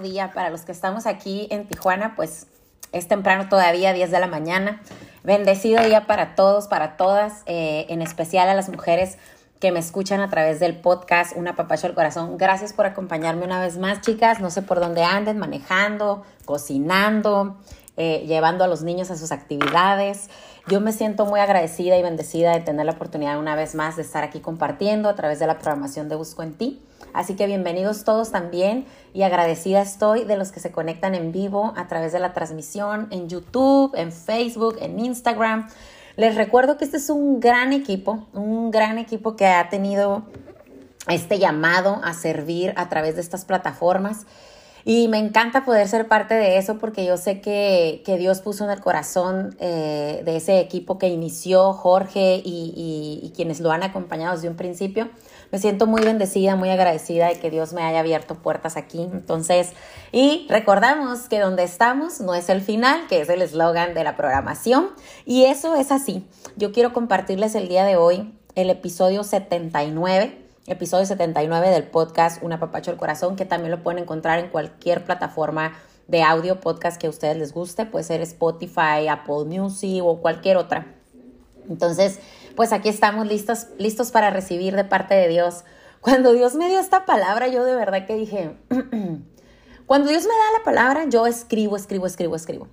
día. Para los que estamos aquí en Tijuana, pues es temprano todavía, 10 de la mañana. Bendecido día para todos, para todas, eh, en especial a las mujeres que me escuchan a través del podcast Una Papacho al Corazón. Gracias por acompañarme una vez más, chicas. No sé por dónde anden, manejando, cocinando, eh, llevando a los niños a sus actividades. Yo me siento muy agradecida y bendecida de tener la oportunidad una vez más de estar aquí compartiendo a través de la programación de Busco en Ti. Así que bienvenidos todos también y agradecida estoy de los que se conectan en vivo a través de la transmisión en YouTube, en Facebook, en Instagram. Les recuerdo que este es un gran equipo, un gran equipo que ha tenido este llamado a servir a través de estas plataformas. Y me encanta poder ser parte de eso porque yo sé que, Dios puso en el corazón eh, de ese equipo que inició Jorge y, quienes lo han acompañado desde un principio. Me siento muy bendecida, muy agradecida de que Dios me haya abierto puertas aquí. Entonces, y recordamos que donde estamos no es el final, que es el eslogan de la programación. Y eso es así. Yo quiero compartirles el día de hoy el episodio 79 episodio 79 del podcast Una Papacho al Corazón, que también lo pueden encontrar en cualquier plataforma de audio podcast que a ustedes les guste, puede ser Spotify, Apple Music o cualquier otra. Entonces, pues aquí estamos listos, listos para recibir de parte de Dios. Cuando Dios me dio esta palabra, yo de verdad que dije, cuando Dios me da la palabra, yo escribo, escribo, escribo, escribo.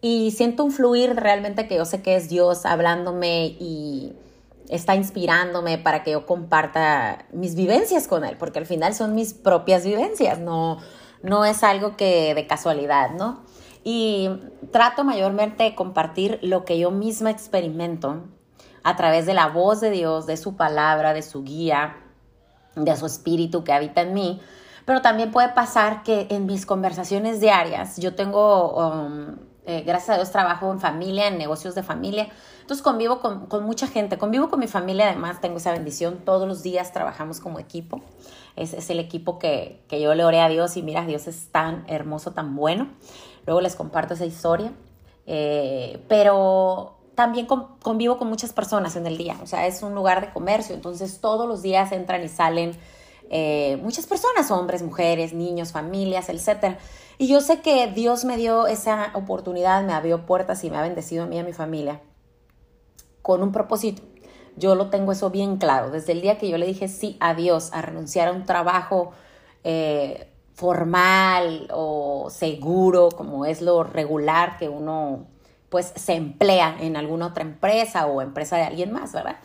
Y siento un fluir realmente que yo sé que es Dios hablándome y está inspirándome para que yo comparta mis vivencias con él, porque al final son mis propias vivencias, no, no es algo que de casualidad, ¿no? Y trato mayormente de compartir lo que yo misma experimento a través de la voz de Dios, de su palabra, de su guía, de su espíritu que habita en mí. Pero también puede pasar que en mis conversaciones diarias, yo tengo, um, eh, gracias a Dios, trabajo en familia, en negocios de familia, entonces convivo con, mucha gente, convivo con mi familia, además tengo esa bendición, todos los días trabajamos como equipo. Es, es el equipo que, yo le oré a Dios y mira, Dios es tan hermoso, tan bueno. Luego les comparto esa historia. Eh, pero también convivo con muchas personas en el día, o sea, es un lugar de comercio, entonces todos los días entran y salen eh, muchas personas, hombres, mujeres, niños, familias, etc. Y yo sé que Dios me dio esa oportunidad, me abrió puertas y me ha bendecido a mí y a mi familia con un propósito. Yo lo tengo eso bien claro. Desde el día que yo le dije sí a Dios, a renunciar a un trabajo eh, formal o seguro, como es lo regular que uno pues se emplea en alguna otra empresa o empresa de alguien más, ¿verdad?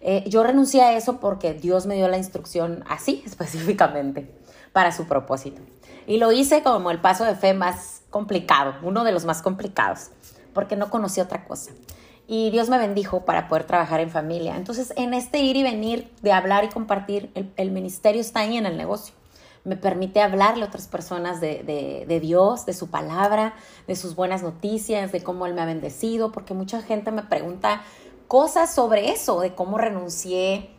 Eh, yo renuncié a eso porque Dios me dio la instrucción así específicamente para su propósito. Y lo hice como el paso de fe más complicado, uno de los más complicados, porque no conocí otra cosa y Dios me bendijo para poder trabajar en familia. Entonces, en este ir y venir de hablar y compartir, el, ministerio está ahí en el negocio. Me permite hablarle a otras personas de, de, Dios, de su palabra, de sus buenas noticias, de cómo Él me ha bendecido, porque mucha gente me pregunta cosas sobre eso, de cómo renuncié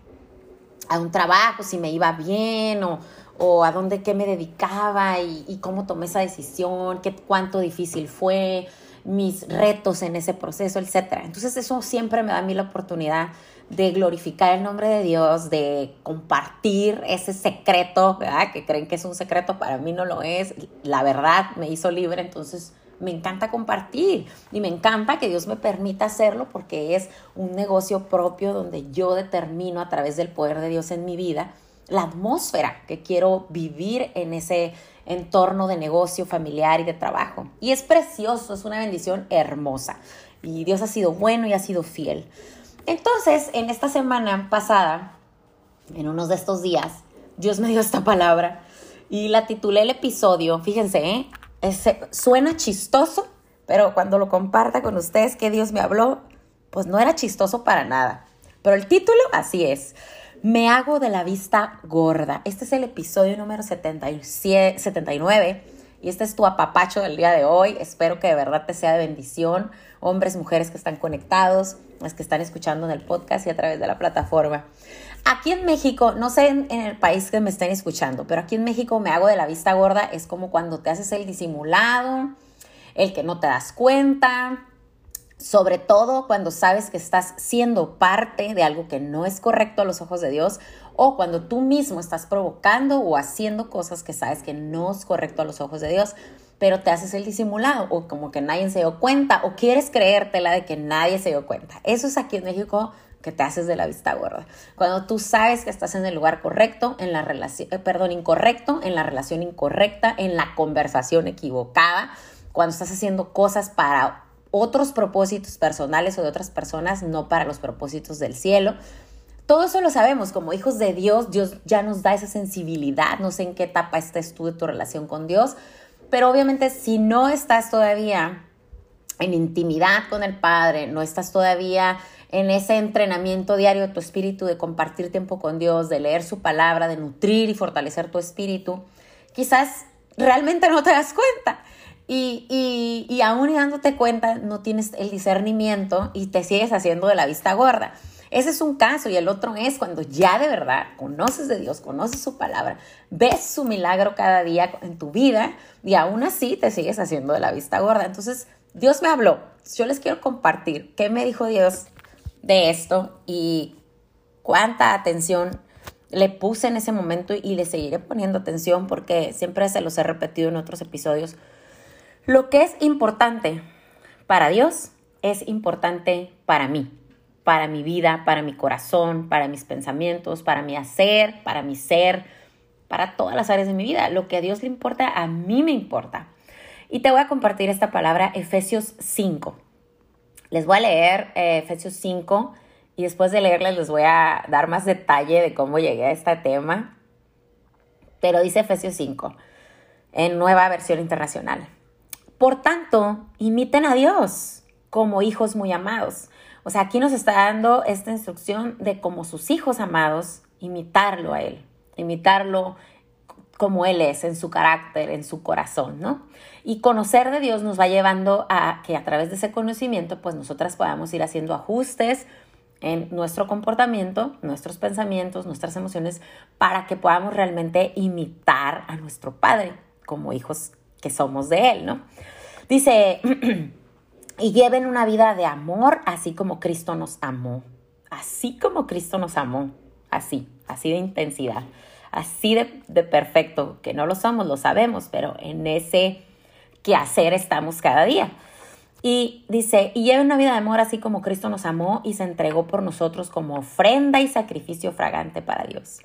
a un trabajo, si me iba bien o, o a dónde, qué me dedicaba y, cómo tomé esa decisión, qué, cuánto difícil fue, mis retos en ese proceso, etc. Entonces eso siempre me da a mí la oportunidad de glorificar el nombre de Dios, de compartir ese secreto. Que creen que es un secreto, para mí no lo es. La verdad me hizo libre, entonces me encanta compartir y me encanta que Dios me permita hacerlo porque es un negocio propio donde yo determino a través del poder de Dios en mi vida la atmósfera que quiero vivir en ese entorno de negocio familiar y de trabajo. Y es precioso, es una bendición hermosa. Y Dios ha sido bueno y ha sido fiel. Entonces, en esta semana pasada, en unos de estos días, Dios me dio esta palabra y la titulé el episodio, fíjense, ¿eh? suena chistoso, pero cuando lo comparta con ustedes que Dios me habló, pues no era chistoso para nada. Pero el título así es. Me hago de la vista gorda. Este es el episodio número 77, 79 y este es tu apapacho del día de hoy. Espero que de verdad te sea de bendición. Hombres, mujeres que están conectados, las que están escuchando en el podcast y a través de la plataforma. Aquí en México, no sé en, en, el país que me estén escuchando, pero aquí en México me hago de la vista gorda. Es como cuando te haces el disimulado, el que no te das cuenta, sobre todo cuando sabes que estás siendo parte de algo que no es correcto a los ojos de Dios o cuando tú mismo estás provocando o haciendo cosas que sabes que no es correcto a los ojos de Dios, pero te haces el disimulado o como que nadie se dio cuenta o quieres creértela de que nadie se dio cuenta. Eso es aquí en México que te haces de la vista gorda. Cuando tú sabes que estás en el lugar correcto, en la relación, eh, perdón, incorrecto, en la relación incorrecta, en la conversación equivocada, cuando estás haciendo cosas para otros propósitos personales o de otras personas, no para los propósitos del cielo. Todo eso lo sabemos, como hijos de Dios, Dios ya nos da esa sensibilidad, no sé en qué etapa estés tú de tu relación con Dios, pero obviamente si no estás todavía en intimidad con el Padre, no estás todavía en ese entrenamiento diario de tu espíritu, de compartir tiempo con Dios, de leer su palabra, de nutrir y fortalecer tu espíritu, quizás realmente no te das cuenta. Y, y, y aún dándote cuenta, no tienes el discernimiento y te sigues haciendo de la vista gorda. Ese es un caso y el otro es cuando ya de verdad conoces de Dios, conoces su palabra, ves su milagro cada día en tu vida y aún así te sigues haciendo de la vista gorda. Entonces, Dios me habló. Yo les quiero compartir qué me dijo Dios de esto y cuánta atención le puse en ese momento y le seguiré poniendo atención porque siempre se los he repetido en otros episodios. Lo que es importante para Dios es importante para mí, para mi vida, para mi corazón, para mis pensamientos, para mi hacer, para mi ser, para todas las áreas de mi vida. Lo que a Dios le importa, a mí me importa. Y te voy a compartir esta palabra, Efesios 5. Les voy a leer eh, Efesios 5 y después de leerles les voy a dar más detalle de cómo llegué a este tema. Pero dice Efesios 5 en nueva versión internacional. Por tanto, imiten a Dios como hijos muy amados. O sea, aquí nos está dando esta instrucción de como sus hijos amados, imitarlo a Él, imitarlo como Él es, en su carácter, en su corazón, ¿no? Y conocer de Dios nos va llevando a que a través de ese conocimiento, pues nosotras podamos ir haciendo ajustes en nuestro comportamiento, nuestros pensamientos, nuestras emociones, para que podamos realmente imitar a nuestro Padre como hijos que somos de Él, ¿no? Dice, y lleven una vida de amor, así como Cristo nos amó, así como Cristo nos amó, así, así de intensidad así de, perfecto, que no lo somos, lo sabemos, pero en ese quehacer estamos cada día. Y dice, y lleve una vida de amor así como Cristo nos amó y se entregó por nosotros como ofrenda y sacrificio fragante para Dios.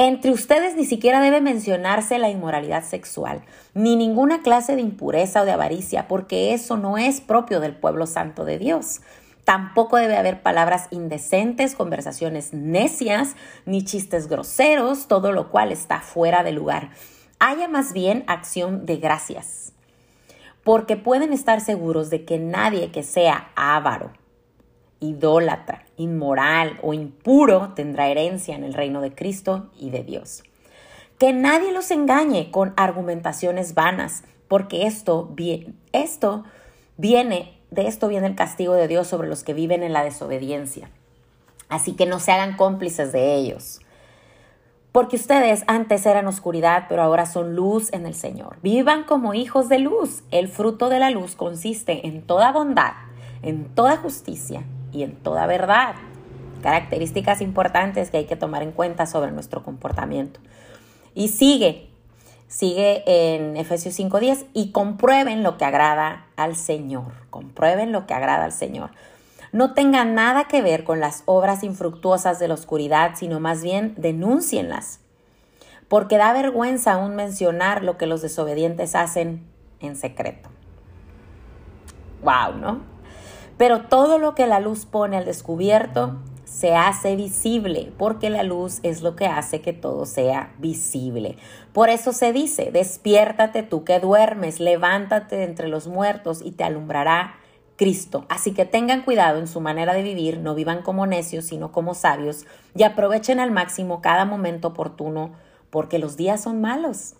Entre ustedes ni siquiera debe mencionarse la inmoralidad sexual, ni ninguna clase de impureza o de avaricia, porque eso no es propio del pueblo santo de Dios. Tampoco debe haber palabras indecentes, conversaciones necias, ni chistes groseros, todo lo cual está fuera de lugar. Haya más bien acción de gracias, porque pueden estar seguros de que nadie que sea avaro, idólatra, inmoral o impuro tendrá herencia en el reino de Cristo y de Dios. Que nadie los engañe con argumentaciones vanas, porque esto, viene de esto viene el castigo de Dios sobre los que viven en la desobediencia. Así que no se hagan cómplices de ellos. Porque ustedes antes eran oscuridad, pero ahora son luz en el Señor. Vivan como hijos de luz. El fruto de la luz consiste en toda bondad, en toda justicia y en toda verdad. Características importantes que hay que tomar en cuenta sobre nuestro comportamiento. Y sigue, sigue en Efesios 5:10 y comprueben lo que agrada al Señor, comprueben lo que agrada al Señor. No tengan nada que ver con las obras infructuosas de la oscuridad, sino más bien denúncienlas, porque da vergüenza aún mencionar lo que los desobedientes hacen en secreto. Wow, ¿no? Pero todo lo que la luz pone al descubierto se hace visible, porque la luz es lo que hace que todo sea visible. Por eso se dice, despiértate tú que duermes, levántate de entre los muertos y te alumbrará Cristo. Así que tengan cuidado en su manera de vivir, no vivan como necios, sino como sabios, y aprovechen al máximo cada momento oportuno, porque los días son malos.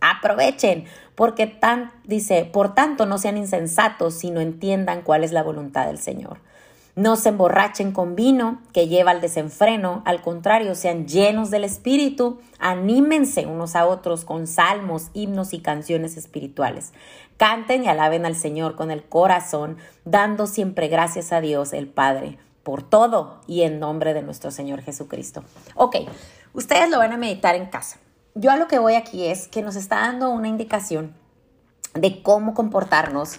Aprovechen, porque tan, dice, por tanto no sean insensatos, sino entiendan cuál es la voluntad del Señor. No se emborrachen con vino que lleva al desenfreno, al contrario, sean llenos del Espíritu, anímense unos a otros con salmos, himnos y canciones espirituales. Canten y alaben al Señor con el corazón, dando siempre gracias a Dios el Padre por todo y en nombre de nuestro Señor Jesucristo. Ok, ustedes lo van a meditar en casa. Yo a lo que voy aquí es que nos está dando una indicación de cómo comportarnos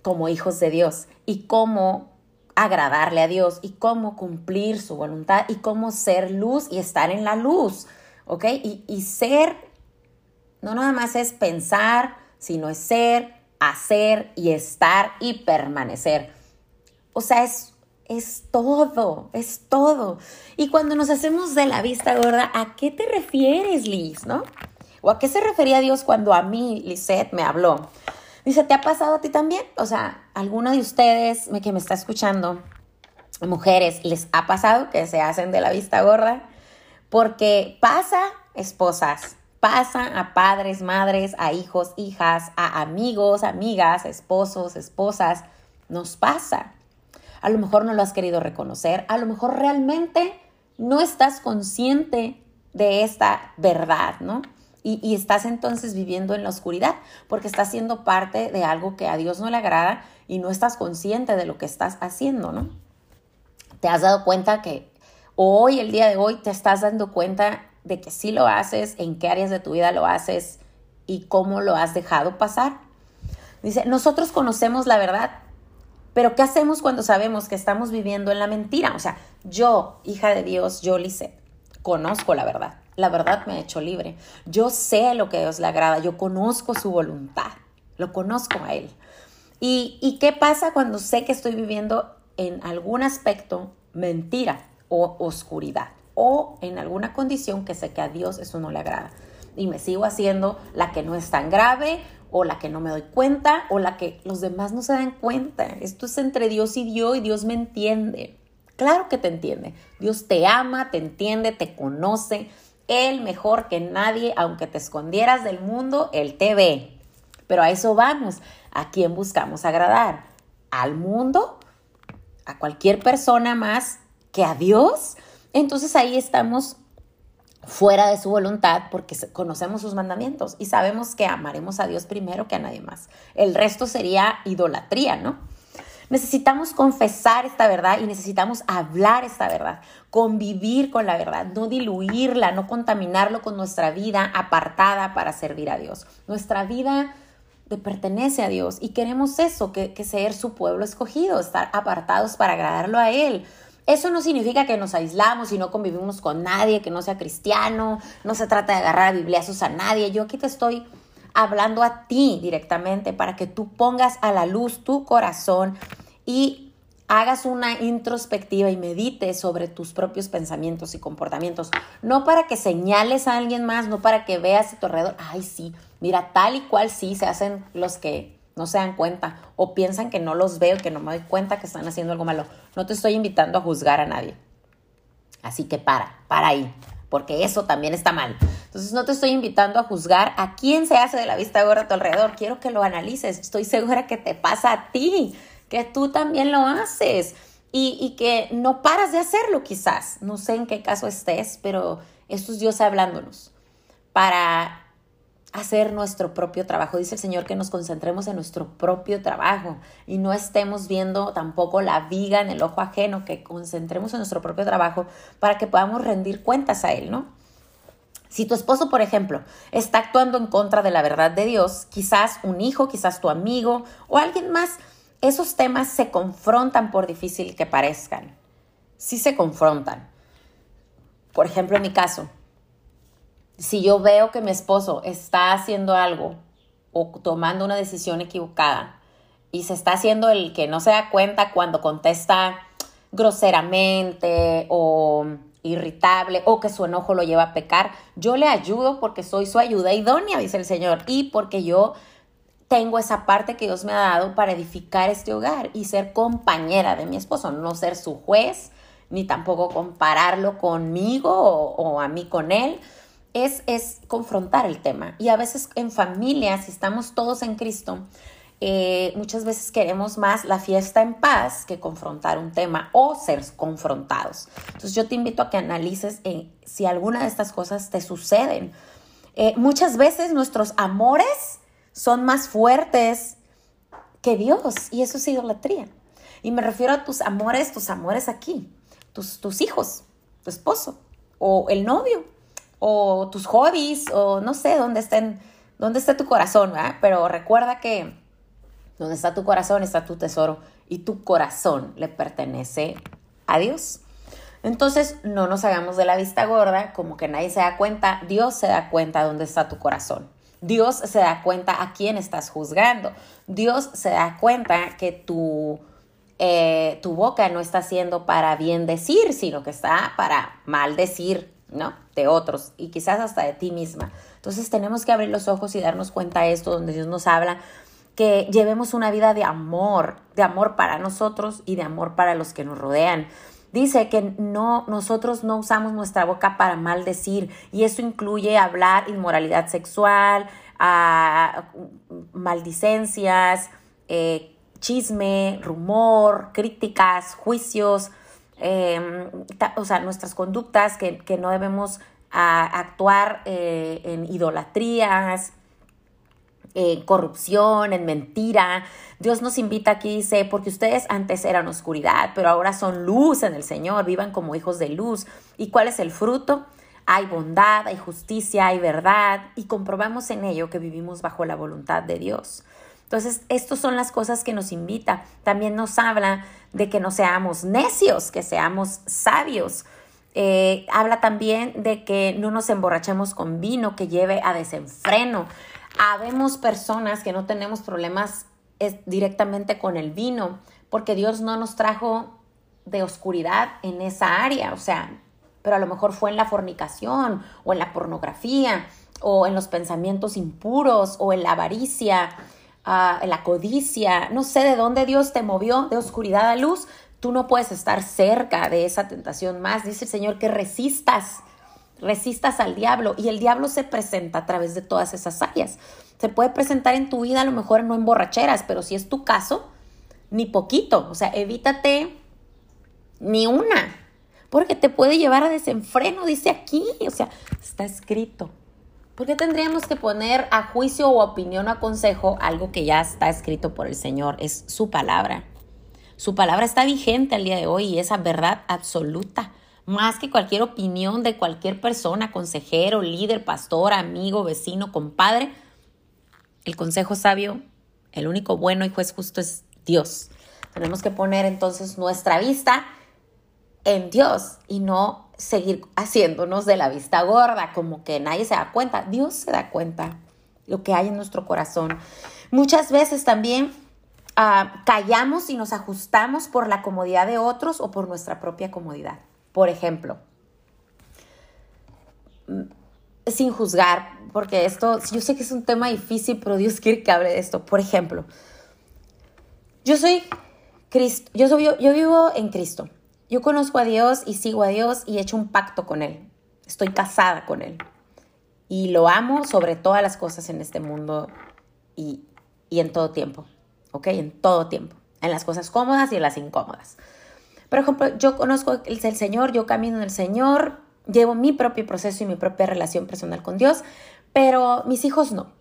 como hijos de Dios y cómo agradarle a Dios y cómo cumplir su voluntad y cómo ser luz y estar en la luz, ¿ok? Y, y ser, no nada más es pensar, sino es ser, hacer y estar y permanecer. O sea, es, es todo, es todo. Y cuando nos hacemos de la vista gorda, ¿a qué te refieres, Liz, no? ¿O a qué se refería Dios cuando a mí, Lisette, me habló? Dice, ¿te ha pasado a ti también? O sea, ¿alguno de ustedes que me está escuchando, mujeres, les ha pasado que se hacen de la vista gorda? Porque pasa, esposas, pasa a padres, madres, a hijos, hijas, a amigos, amigas, esposos, esposas. Nos pasa. A lo mejor no lo has querido reconocer, a lo mejor realmente no estás consciente de esta verdad, ¿no? Y, estás entonces viviendo en la oscuridad porque estás siendo parte de algo que a Dios no le agrada y no estás consciente de lo que estás haciendo, ¿no? Te has dado cuenta que hoy, el día de hoy, te estás dando cuenta de que sí lo haces, en qué áreas de tu vida lo haces y cómo lo has dejado pasar. Dice, nosotros conocemos la verdad, pero ¿qué hacemos cuando sabemos que estamos viviendo en la mentira? O sea, yo, hija de Dios, yo, Lice, conozco la verdad la verdad me ha hecho libre. Yo sé lo que a Dios le agrada, yo conozco su voluntad, lo conozco a Él. ¿Y, ¿Y qué pasa cuando sé que estoy viviendo en algún aspecto mentira o oscuridad? O en alguna condición que sé que a Dios eso no le agrada. Y me sigo haciendo la que no es tan grave o la que no me doy cuenta o la que los demás no se dan cuenta. Esto es entre Dios y Dios y Dios me entiende. Claro que te entiende. Dios te ama, te entiende, te conoce, él mejor que nadie, aunque te escondieras del mundo, Él te ve. Pero a eso vamos. ¿A quién buscamos agradar? ¿Al mundo? ¿A cualquier persona más que a Dios? Entonces ahí estamos fuera de su voluntad porque conocemos sus mandamientos y sabemos que amaremos a Dios primero que a nadie más. El resto sería idolatría, ¿no? Necesitamos confesar esta verdad y necesitamos hablar esta verdad, convivir con la verdad, no diluirla, no contaminarlo con nuestra vida apartada para servir a Dios. Nuestra vida le pertenece a Dios y queremos eso, que, que ser su pueblo escogido, estar apartados para agradarlo a Él. Eso no significa que nos aislamos y no convivimos con nadie que no sea cristiano, no se trata de agarrar bibliazos a nadie. Yo aquí te estoy hablando a ti directamente para que tú pongas a la luz tu corazón y hagas una introspectiva y medites sobre tus propios pensamientos y comportamientos. No para que señales a alguien más, no para que veas a tu alrededor, ay sí, mira, tal y cual sí se hacen los que no se dan cuenta o piensan que no los veo, que no me doy cuenta que están haciendo algo malo. No te estoy invitando a juzgar a nadie. Así que para, para ahí porque eso también está mal. Entonces no te estoy invitando a juzgar a quién se hace de la vista gorda a tu alrededor. Quiero que lo analices. Estoy segura que te pasa a ti, que tú también lo haces y, y que no paras de hacerlo quizás. No sé en qué caso estés, pero esto es Dios hablándonos para hacer nuestro propio trabajo. Dice el Señor que nos concentremos en nuestro propio trabajo y no estemos viendo tampoco la viga en el ojo ajeno, que concentremos en nuestro propio trabajo para que podamos rendir cuentas a Él, ¿no? Si tu esposo, por ejemplo, está actuando en contra de la verdad de Dios, quizás un hijo, quizás tu amigo o alguien más, esos temas se confrontan por difícil que parezcan. Sí se confrontan. Por ejemplo, en mi caso, si yo veo que mi esposo está haciendo algo o tomando una decisión equivocada y se está haciendo el que no se da cuenta cuando contesta groseramente o irritable o que su enojo lo lleva a pecar, yo le ayudo porque soy su ayuda idónea, dice el Señor, y porque yo tengo esa parte que Dios me ha dado para edificar este hogar y ser compañera de mi esposo, no ser su juez, ni tampoco compararlo conmigo o, o a mí con él, es, confrontar el tema. Y a veces en familia, si estamos todos en Cristo, eh, muchas veces queremos más la fiesta en paz que confrontar un tema o ser confrontados. Entonces yo te invito a que analices eh, si alguna de estas cosas te suceden. Eh, muchas veces nuestros amores son más fuertes que Dios y eso es idolatría. Y me refiero a tus amores, tus amores aquí, tus, tus hijos, tu esposo o el novio o tus hobbies o no sé dónde estén, dónde está tu corazón, pero recuerda que donde está tu corazón está tu tesoro y tu corazón le pertenece a Dios. Entonces no nos hagamos de la vista gorda, como que nadie se da cuenta, Dios se da cuenta dónde está tu corazón. Dios se da cuenta a quién estás juzgando. Dios se da cuenta que tu, eh, tu boca no está siendo para bien decir, sino que está para mal decir, ¿no? De otros y quizás hasta de ti misma. Entonces tenemos que abrir los ojos y darnos cuenta de esto, donde Dios nos habla que llevemos una vida de amor, de amor para nosotros y de amor para los que nos rodean. Dice que no, nosotros no usamos nuestra boca para maldecir y eso incluye hablar inmoralidad sexual, a, maldicencias, eh, chisme, rumor, críticas, juicios, em, o sea, nuestras conductas que, no debemos actuar eh, en idolatrías, en corrupción, en mentira. Dios nos invita aquí, dice, porque ustedes antes eran oscuridad, pero ahora son luz en el Señor, vivan como hijos de luz. ¿Y cuál es el fruto? Hay bondad, hay justicia, hay verdad, y comprobamos en ello que vivimos bajo la voluntad de Dios. Entonces, estas son las cosas que nos invita. También nos habla de que no seamos necios, que seamos sabios. Eh, habla también de que no nos emborrachemos con vino que lleve a desenfreno. Habemos personas que no tenemos problemas directamente con el vino, porque Dios no nos trajo de oscuridad en esa área, o sea, pero a lo mejor fue en la fornicación o en la pornografía o en los pensamientos impuros o en la avaricia, la codicia, no sé de dónde Dios te movió de oscuridad a luz, tú no puedes estar cerca de esa tentación más, dice el Señor que resistas resistas al diablo. Y el diablo se presenta a través de todas esas áreas. Se puede presentar en tu vida a lo mejor no en borracheras, pero si es tu caso, ni poquito, o sea, evítate ni una, porque te puede llevar a desenfreno, dice aquí, o sea, está escrito. ¿Por qué tendríamos que poner a juicio o opinión o a consejo algo que ya está escrito por el Señor? Es su palabra. Su palabra está vigente al día de hoy y esa verdad absoluta más que cualquier opinión de cualquier persona, consejero, líder, pastor, amigo, vecino, compadre. El consejo sabio, el único bueno y juez justo es Dios. Tenemos que poner entonces nuestra vista en Dios y no seguir haciéndonos de la vista gorda, como que nadie se da cuenta. Dios se da cuenta lo que hay en nuestro corazón. Muchas veces también ah, callamos y nos ajustamos por la comodidad de otros o por nuestra propia comodidad. Por ejemplo, mm, sin juzgar, porque esto, yo sé que es un tema difícil, pero Dios quiere que hable de esto. Por ejemplo, yo soy Cristo, yo, soy, yo, vivo en Cristo. Yo conozco a Dios y sigo a Dios y he hecho un pacto con Él. Estoy casada con Él. Y lo amo sobre todas las cosas en este mundo y, y en todo tiempo. ¿Ok? En todo tiempo. En las cosas cómodas y en las incómodas. Por ejemplo, yo conozco el, el Señor, yo camino en el Señor, llevo mi propio proceso y mi propia relación personal con Dios, pero mis hijos no.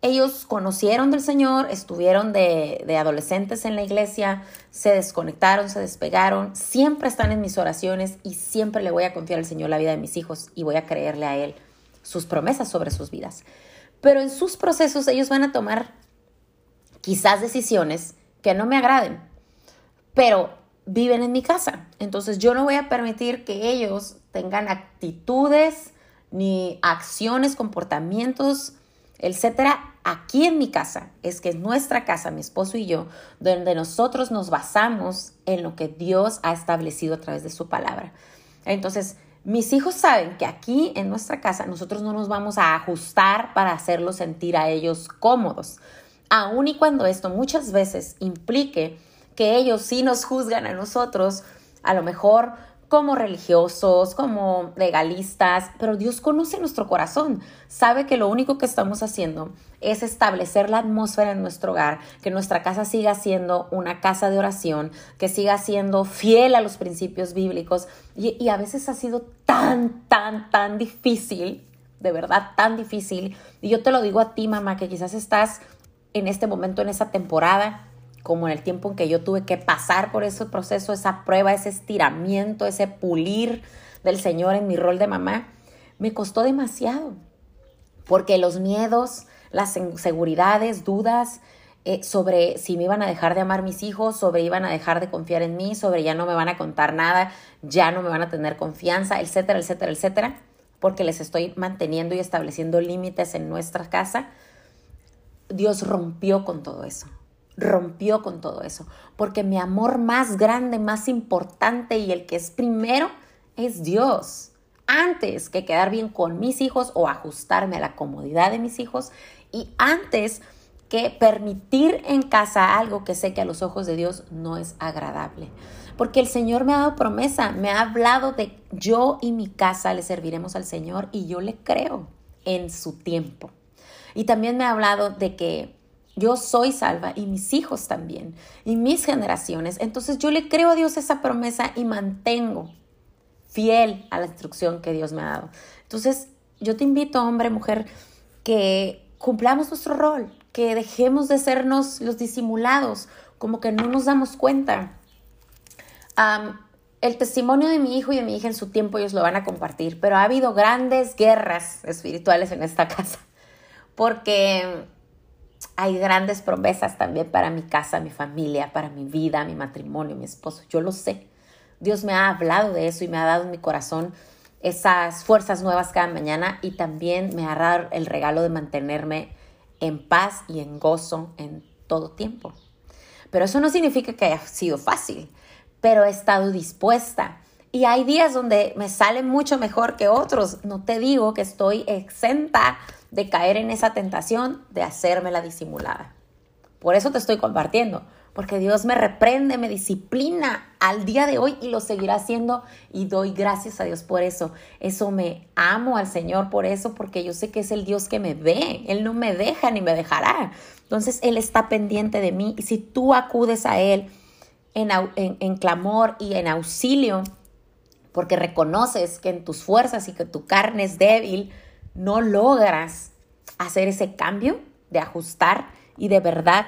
Ellos conocieron del Señor, estuvieron de, de, adolescentes en la iglesia, se desconectaron, se despegaron, siempre están en mis oraciones y siempre le voy a confiar al Señor la vida de mis hijos y voy a creerle a Él sus promesas sobre sus vidas. Pero en sus procesos ellos van a tomar quizás decisiones que no me agraden, pero viven en mi casa. Entonces yo no voy a permitir que ellos tengan actitudes ni acciones, comportamientos, etcétera, aquí en mi casa. Es que es nuestra casa, mi esposo y yo, donde nosotros nos basamos en lo que Dios ha establecido a través de su palabra. Entonces, mis hijos saben que aquí en nuestra casa nosotros no nos vamos a ajustar para hacerlos sentir a ellos cómodos. Aun y cuando esto muchas veces implique que ellos sí nos juzgan a nosotros, a lo mejor como religiosos, como legalistas, pero Dios conoce nuestro corazón, sabe que lo único que estamos haciendo es establecer la atmósfera en nuestro hogar, que nuestra casa siga siendo una casa de oración, que siga siendo fiel a los principios bíblicos. Y, a veces ha sido tan, tan, tan difícil, de verdad tan difícil, y yo te lo digo a ti, mamá, que quizás estás en este momento, en esa temporada, como en el tiempo en que yo tuve que pasar por ese proceso, esa prueba, ese estiramiento, ese pulir del Señor en mi rol de mamá, me costó demasiado. Porque los miedos, las inseguridades, dudas eh, sobre si me iban a dejar de amar mis hijos, sobre iban a dejar de confiar en mí, sobre ya no me van a contar nada, ya no me van a tener confianza, etcétera, etcétera, etcétera, porque les estoy manteniendo y estableciendo límites en nuestra casa, Dios rompió con todo eso rompió con todo eso, porque mi amor más grande, más importante y el que es primero es Dios. Antes que quedar bien con mis hijos o ajustarme a la comodidad de mis hijos y antes que permitir en casa algo que sé que a los ojos de Dios no es agradable. Porque el Señor me ha dado promesa, me ha hablado de yo y mi casa le serviremos al Señor y yo le creo en su tiempo. Y también me ha hablado de que yo soy salva y mis hijos también y mis generaciones. Entonces yo le creo a Dios esa promesa y mantengo fiel a la instrucción que Dios me ha dado. Entonces yo te invito, hombre, mujer, que cumplamos nuestro rol, que dejemos de sernos los disimulados, como que no nos damos cuenta. el testimonio de mi hijo y de mi hija en su tiempo ellos lo van a compartir, pero ha habido grandes guerras espirituales en esta casa, porque hay grandes promesas también para mi casa, mi familia, para mi vida, mi matrimonio, mi esposo. Yo lo sé. Dios me ha hablado de eso y me ha dado en mi corazón esas fuerzas nuevas cada mañana y también me ha dado el regalo de mantenerme en paz y en gozo en todo tiempo. Pero eso no significa que haya sido fácil, pero he estado dispuesta. Y hay días donde me sale mucho mejor que otros. No te digo que estoy exenta de caer en esa tentación de hacerme la disimulada. Por eso te estoy compartiendo, porque Dios me reprende, me disciplina al día de hoy y lo seguirá haciendo y doy gracias a Dios por eso. Eso me amo al Señor por eso, porque yo sé que es el Dios que me ve, Él no me deja ni me dejará. Entonces Él está pendiente de mí y si tú acudes a Él en, en clamor y en auxilio, porque reconoces que en tus fuerzas y que tu carne es débil, no logras hacer ese cambio de ajustar y de verdad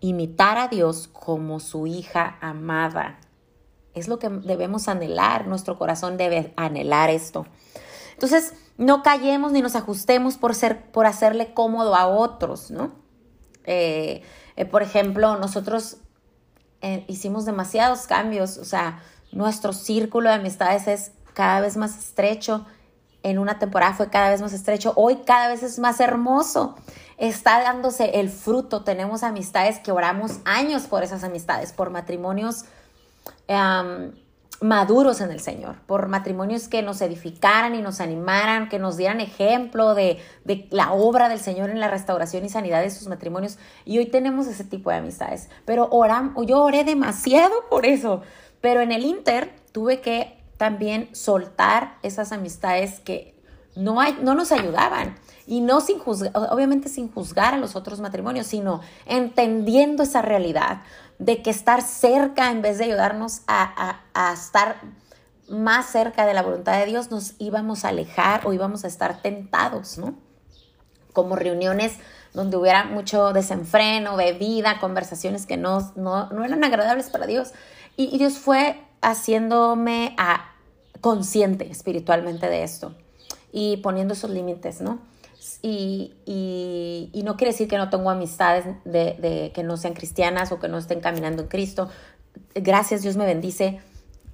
imitar a Dios como su hija amada. Es lo que debemos anhelar, nuestro corazón debe anhelar esto. Entonces, no callemos ni nos ajustemos por, ser, por hacerle cómodo a otros, ¿no? Eh, eh, por ejemplo, nosotros eh, hicimos demasiados cambios, o sea, nuestro círculo de amistades es cada vez más estrecho en una temporada fue cada vez más estrecho, hoy cada vez es más hermoso. Está dándose el fruto. Tenemos amistades que oramos años por esas amistades, por matrimonios maduros en el Señor, por matrimonios que nos edificaran y nos animaran, que nos dieran ejemplo de, de la obra del Señor en la restauración y sanidad de sus matrimonios. Y hoy tenemos ese tipo de amistades. Pero oramos, yo oré demasiado por eso. Pero en el Inter tuve que también soltar esas amistades que no, no nos ayudaban. Y no sin juzgar, obviamente sin juzgar a los otros matrimonios, sino entendiendo esa realidad de que estar cerca en vez de ayudarnos a, a, estar más cerca de la voluntad de Dios, nos íbamos a alejar o íbamos a estar tentados, ¿no? Como reuniones donde hubiera mucho desenfreno, bebida, conversaciones que no, no, eran agradables para Dios. Y, Dios fue haciéndome a, consciente espiritualmente de esto y poniendo esos límites, ¿no? Y, y, no quiere decir que no tengo amistades de, de, que no sean cristianas o que no estén caminando en Cristo. Gracias, Dios me bendice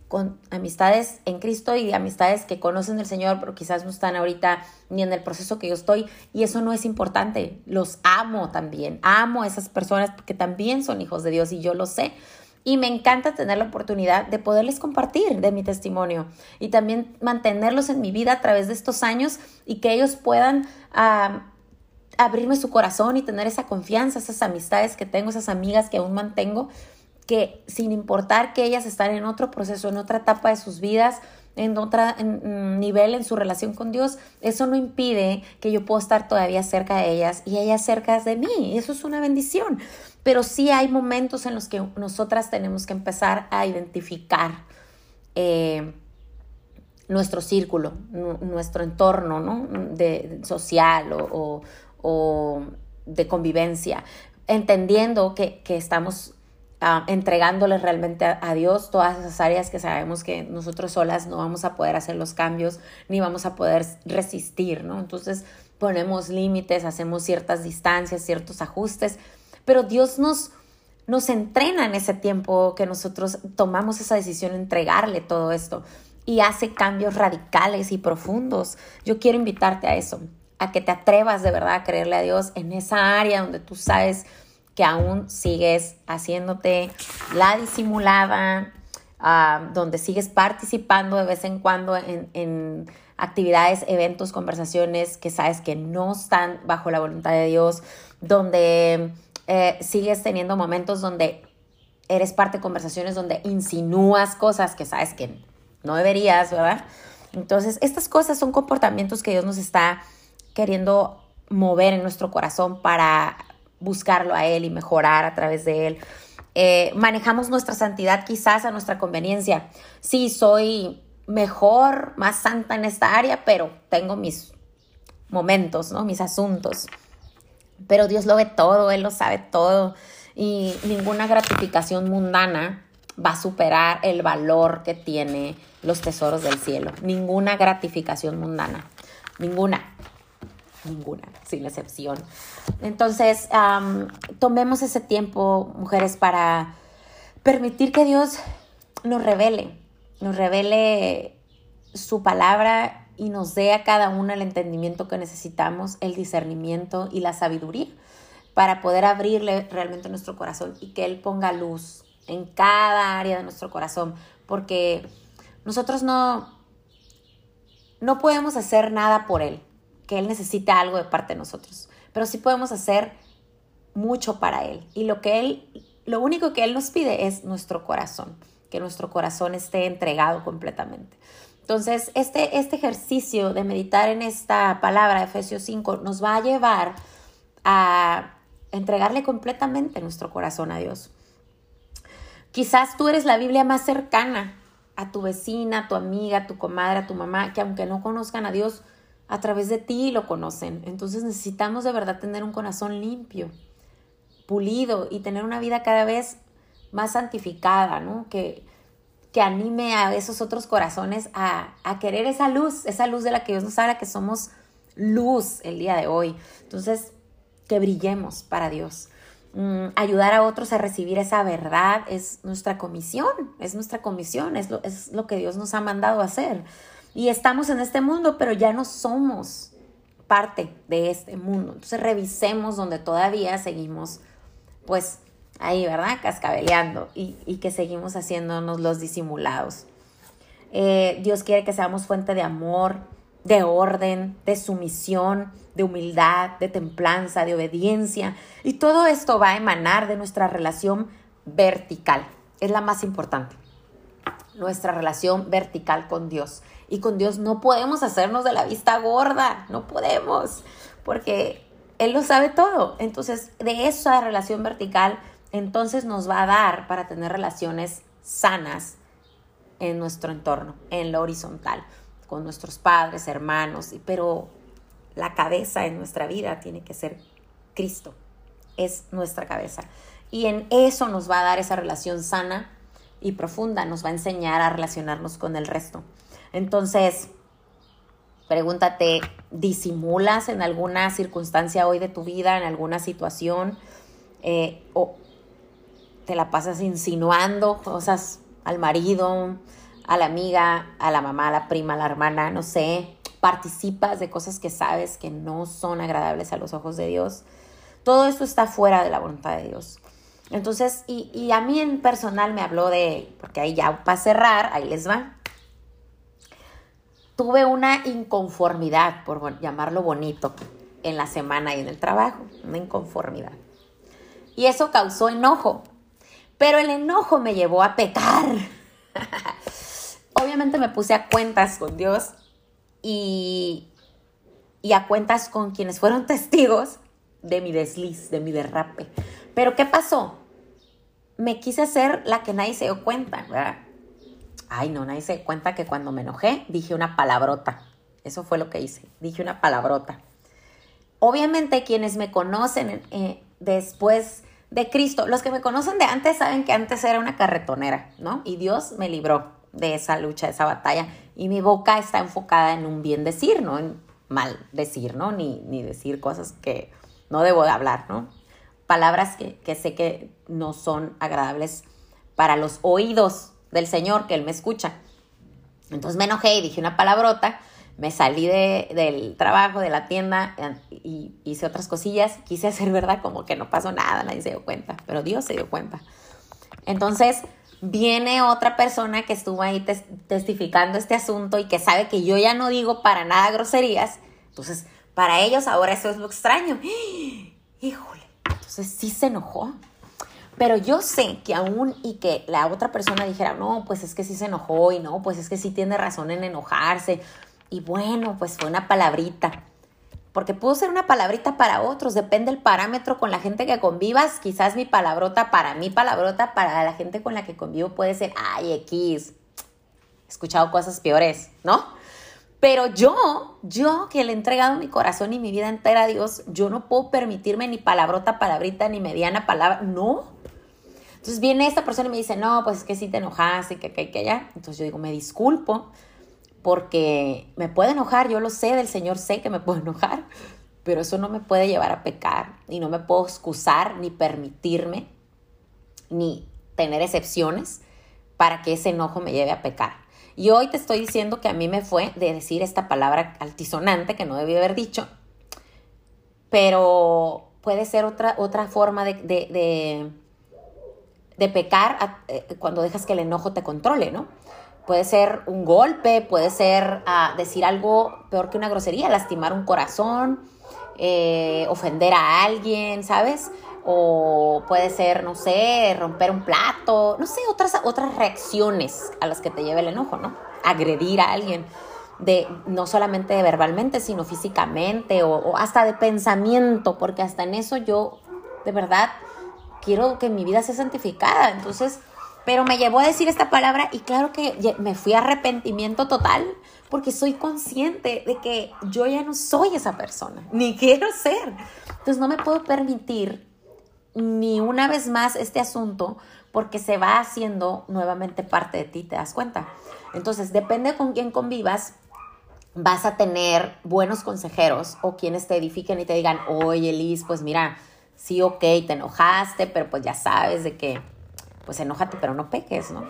con amistades en Cristo y amistades que conocen del Señor, pero quizás no están ahorita ni en el proceso que yo estoy. Y eso no es importante. Los amo también. Amo a esas personas porque también son hijos de Dios y yo lo sé y me encanta tener la oportunidad de poderles compartir de mi testimonio y también mantenerlos en mi vida a través de estos años y que ellos puedan abrirme su corazón y tener esa confianza, esas amistades que tengo, esas amigas que aún mantengo, que sin importar que ellas están en otro proceso, en otra etapa de sus vidas, en otro nivel en su relación con Dios, eso no impide que yo pueda estar todavía cerca de ellas y ellas cerca de mí. Eso es una bendición. Pero sí hay momentos en los que nosotras tenemos que empezar a identificar eh, nuestro círculo, nuestro entorno ¿no? de, social o, de convivencia, entendiendo que, que estamos uh, entregándoles realmente a, Dios todas esas áreas que sabemos que nosotros solas no vamos a poder hacer los cambios ni vamos a poder resistir, ¿no? Entonces ponemos límites, hacemos ciertas distancias, ciertos ajustes, pero Dios nos, nos entrena en ese tiempo que nosotros tomamos esa decisión, entregarle todo esto y hace cambios radicales y profundos. Yo quiero invitarte a eso, a que te atrevas de verdad a creerle a Dios en esa área donde tú sabes que aún sigues haciéndote la disimulada, ah, donde sigues participando de vez en cuando en, actividades, eventos, conversaciones que sabes que no están bajo la voluntad de Dios, donde eh, sigues teniendo momentos donde eres parte de conversaciones donde insinúas cosas que sabes que no deberías, ¿verdad? Entonces, estas cosas son comportamientos que Dios nos está queriendo mover en nuestro corazón para buscarlo a Él y mejorar a través de Él. Eh, manejamos nuestra santidad quizás a nuestra conveniencia. Sí, soy mejor, más santa en esta área, pero tengo mis momentos, ¿no? Mis asuntos. Pero Dios lo ve todo, Él lo sabe todo y ninguna gratificación mundana va a superar el valor que tiene los tesoros del cielo. Ninguna gratificación mundana, ninguna ninguna, sin excepción. Entonces, tomemos ese tiempo, mujeres, para permitir que Dios nos revele, nos revele su palabra y nos dé a cada una el entendimiento que necesitamos, el discernimiento y la sabiduría para poder abrirle realmente nuestro corazón y que Él ponga luz en cada área de nuestro corazón, porque nosotros no, no podemos hacer nada por Él que Él necesita algo de parte de nosotros, pero sí podemos hacer mucho para Él. Y lo que Él, lo único que Él nos pide es nuestro corazón, que nuestro corazón esté entregado completamente. Entonces, este, este ejercicio de meditar en esta palabra Efesios 5 nos va a llevar a entregarle completamente nuestro corazón a Dios. Quizás tú eres la Biblia más cercana a tu vecina, a tu amiga, a tu comadre, a tu mamá, que aunque no conozcan a Dios, a través de ti lo conocen. Entonces necesitamos de verdad tener un corazón limpio, pulido y tener una vida cada vez más santificada, ¿no? Que, que anime a esos otros corazones a, a, querer esa luz, esa luz de la que Dios nos habla, que somos luz el día de hoy. Entonces, que brillemos para Dios. Mm, ayudar a otros a recibir esa verdad es nuestra comisión, es nuestra comisión, es lo, es lo que Dios nos ha mandado a hacer. Y estamos en este mundo, pero ya no somos parte de este mundo. Entonces revisemos donde todavía seguimos, pues ahí, ¿verdad? Cascabeleando y, que seguimos haciéndonos los disimulados. Eh, Dios quiere que seamos fuente de amor, de orden, de sumisión, de humildad, de templanza, de obediencia. Y todo esto va a emanar de nuestra relación vertical. Es la más importante. Nuestra relación vertical con Dios y con Dios no podemos hacernos de la vista gorda, no podemos, porque Él lo sabe todo. Entonces, de esa relación vertical, entonces nos va a dar para tener relaciones sanas en nuestro entorno, en lo horizontal, con nuestros padres, hermanos, pero la cabeza en nuestra vida tiene que ser Cristo, es nuestra cabeza. Y en eso nos va a dar esa relación sana y profunda, nos va a enseñar a relacionarnos con el resto. Entonces, pregúntate, ¿disimulas en alguna circunstancia hoy de tu vida, en alguna situación? Eh, ¿O te la pasas insinuando cosas al marido, a la amiga, a la mamá, a la prima, a la hermana, no sé? Participas de cosas que sabes que no son agradables a los ojos de Dios. Todo esto está fuera de la voluntad de Dios. Entonces, y, y a mí en personal me habló de, porque ahí ya para cerrar, ahí les va tuve una inconformidad, por llamarlo bonito, en la semana y en el trabajo, una inconformidad. Y eso causó enojo, Pero el enojo me llevó a pecar. Obviamente me puse a cuentas con Dios y, y a cuentas con quienes fueron testigos de mi desliz, de mi derrape. Pero ¿qué pasó? Me quise hacer la que nadie se dio cuenta, ¿verdad? Ay, no, nadie se cuenta que cuando me enojé dije una palabrota. Eso fue lo que hice. Dije una palabrota. Obviamente quienes me conocen eh, después de Cristo, los que me conocen de antes saben que antes era una carretonera, ¿no? Y Dios me libró de esa lucha, de esa batalla. Y mi boca está enfocada en un bien decir, no en mal decir, ¿no? Ni, ni decir cosas que no debo de hablar, ¿no? Palabras que, que sé que no son agradables para los oídos del Señor, que Él me escucha. Entonces me enojé y dije una palabrota me salí de, del trabajo, de la tienda y hice otras cosillas. Quise hacer verdad como que no pasó nada, nadie se dio cuenta, pero Dios se dio cuenta. Entonces viene otra persona que estuvo ahí testificando este asunto y que sabe que yo ya no digo para nada groserías. Entonces, para ellos ahora eso es lo extraño. Híjole, entonces sí se enojó. Pero yo sé que aún y que la otra persona dijera, no, pues es que sí se enojó y no, pues es que sí tiene razón en enojarse y bueno, pues fue una palabrita. Porque pudo ser una palabrita para otros, depende el parámetro con la gente que convivas. Quizás mi palabrota para mí, palabrota para la gente con la que convivo puede ser, ay, X. He escuchado cosas peores, ¿no? Pero yo, yo que le he entregado mi corazón y mi vida entera a Dios, yo no puedo permitirme ni palabrota, palabrita, ni mediana palabra, no. Entonces viene esta persona y me dice, no, pues es que sí te enojaste, que que, que ya. Entonces yo digo, me disculpo, porque me puede enojar, yo lo sé, del Señor sé que me puedo enojar, pero eso no me puede llevar a pecar y no me puedo excusar ni permitirme ni tener excepciones para que ese enojo me lleve a pecar. Y hoy te estoy diciendo que a mí me fue de decir esta palabra altisonante que no debí haber dicho, pero puede ser otra, otra forma de, de, de, pecar eh, cuando dejas que el enojo te controle, ¿no? Puede ser un golpe, puede ser ah, decir algo peor que una grosería, lastimar un corazón, eh, ofender a alguien, ¿sabes? O puede ser, no sé, romper un plato, no sé, otras, otras reacciones a las que te lleva el enojo, ¿no? Agredir a alguien, de, no solamente verbalmente, sino físicamente o, o hasta de pensamiento, porque hasta en eso yo, de verdad, quiero que mi vida sea santificada. Entonces, pero me llevó a decir esta palabra y claro que me fui a arrepentimiento total porque soy consciente de que yo ya no soy esa persona, ni quiero ser. Entonces no me puedo permitir ni una vez más este asunto porque se va haciendo nuevamente parte de ti, ¿te das cuenta? Entonces, depende con quién convivas, vas a tener buenos consejeros o quienes te edifiquen y te digan, oye, Liz, pues mira, sí, ok, te enojaste, pero pues ya sabes de que pues enójate, pero no peques, ¿no?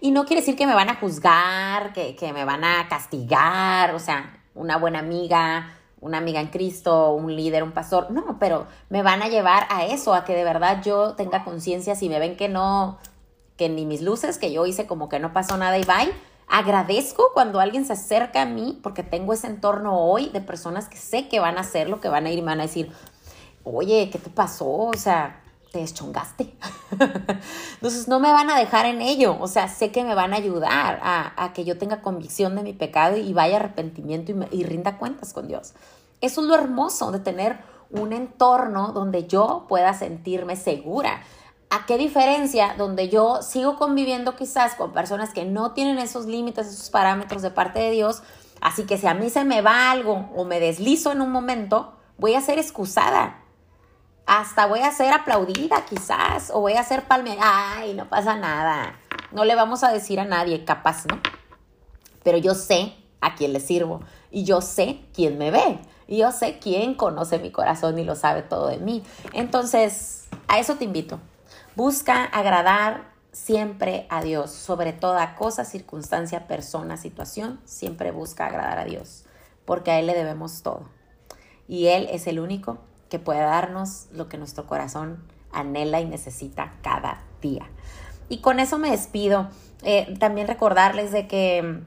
Y no quiere decir que me van a juzgar, que, me van a castigar, o sea, una buena amiga, una amiga en Cristo, un líder, un pastor, no, pero me van a llevar a eso, a que de verdad yo tenga conciencia, si me ven que no, que ni mis luces, que yo hice como que no pasó nada y bye, agradezco cuando alguien se acerca a mí, porque tengo ese entorno hoy de personas que sé que van a hacer lo que van a ir y me van a decir, oye, ¿qué te pasó? O sea, te deschongaste. Entonces no me van a dejar en ello, o sea, sé que me van a ayudar a, que yo tenga convicción de mi pecado y vaya arrepentimiento y, y rinda cuentas con Dios. Eso es lo hermoso de tener un entorno donde yo pueda sentirme segura. ¿A qué diferencia donde yo sigo conviviendo quizás con personas que no tienen esos límites, esos parámetros de parte de Dios? Así que si a mí se me va algo o me deslizo en un momento, voy a ser excusada hasta voy a ser aplaudida quizás, o voy a ser palmeada. Ay, no pasa nada. No le vamos a decir a nadie, capaz, ¿no? Pero yo sé a quién le sirvo y yo sé quién me ve y yo sé quién conoce mi corazón y lo sabe todo de mí. Entonces, a eso te invito. Busca agradar siempre a Dios, sobre toda cosa, circunstancia, persona, situación, siempre busca agradar a Dios, porque a Él le debemos todo. Y Él es el único que pueda darnos lo que nuestro corazón anhela y necesita cada día. Y con eso me despido. Eh, también recordarles de que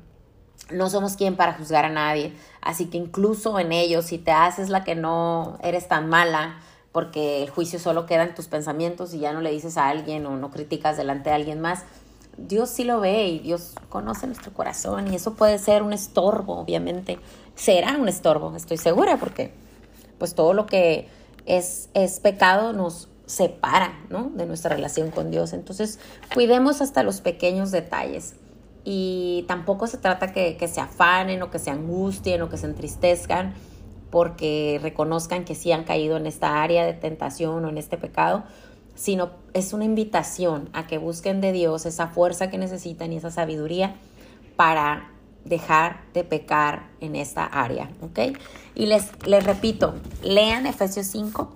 no somos quien para juzgar a nadie, así que incluso en ellos, si te haces la que no eres tan mala, porque el juicio solo queda en tus pensamientos y ya no le dices a alguien o no criticas delante de alguien más. Dios sí lo ve y Dios conoce nuestro corazón y eso puede ser un estorbo, obviamente. Será un estorbo, estoy segura, porque pues todo lo que es, es pecado nos separa, ¿no? De nuestra relación con Dios. Entonces, cuidemos hasta los pequeños detalles. Y tampoco se trata que, que se afanen o que se angustien o que se entristezcan porque reconozcan que sí han caído en esta área de tentación o en este pecado, sino es una invitación a que busquen de Dios esa fuerza que necesitan y esa sabiduría para dejar de pecar en esta área, ¿ok? Y les, les repito, lean Efesios 5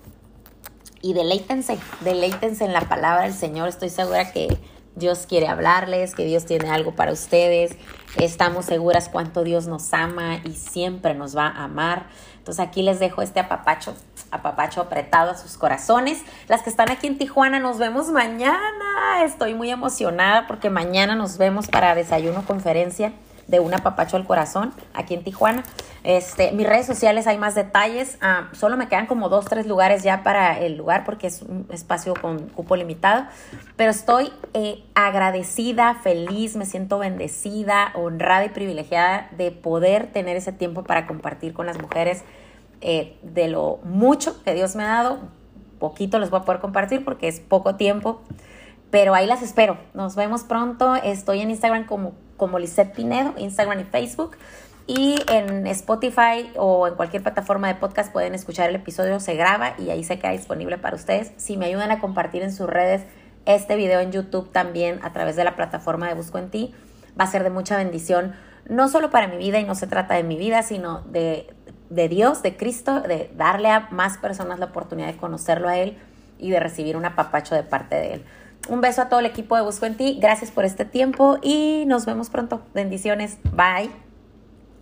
y deleítense, deleítense en la palabra del Señor. Estoy segura que Dios quiere hablarles, que Dios tiene algo para ustedes. Estamos seguras cuánto Dios nos ama y siempre nos va a amar. Entonces aquí les dejo este apapacho, apapacho apretado a sus corazones. Las que están aquí en Tijuana, nos vemos mañana. Estoy muy emocionada porque mañana nos vemos para desayuno conferencia de un apapacho al corazón aquí en Tijuana. Este, mis redes sociales hay más detalles. Ah, solo me quedan como dos, tres lugares ya para el lugar porque es un espacio con cupo limitado. Pero estoy eh, agradecida, feliz, me siento bendecida, honrada y privilegiada de poder tener ese tiempo para compartir con las mujeres eh, de lo mucho que Dios me ha dado. Poquito les voy a poder compartir porque es poco tiempo. Pero ahí las espero. Nos vemos pronto. Estoy en Instagram como, como Pinedo, Instagram y Facebook. Y en Spotify o en cualquier plataforma de podcast pueden escuchar el episodio, se graba y ahí se queda disponible para ustedes. Si me ayudan a compartir en sus redes este video en YouTube también a través de la plataforma de Busco en Ti, va a ser de mucha bendición, no solo para mi vida y no se trata de mi vida, sino de, de Dios, de Cristo, de darle a más personas la oportunidad de conocerlo a Él y de recibir un apapacho de parte de Él. Un beso a todo el equipo de Busco en Ti, gracias por este tiempo y nos vemos pronto. Bendiciones, bye.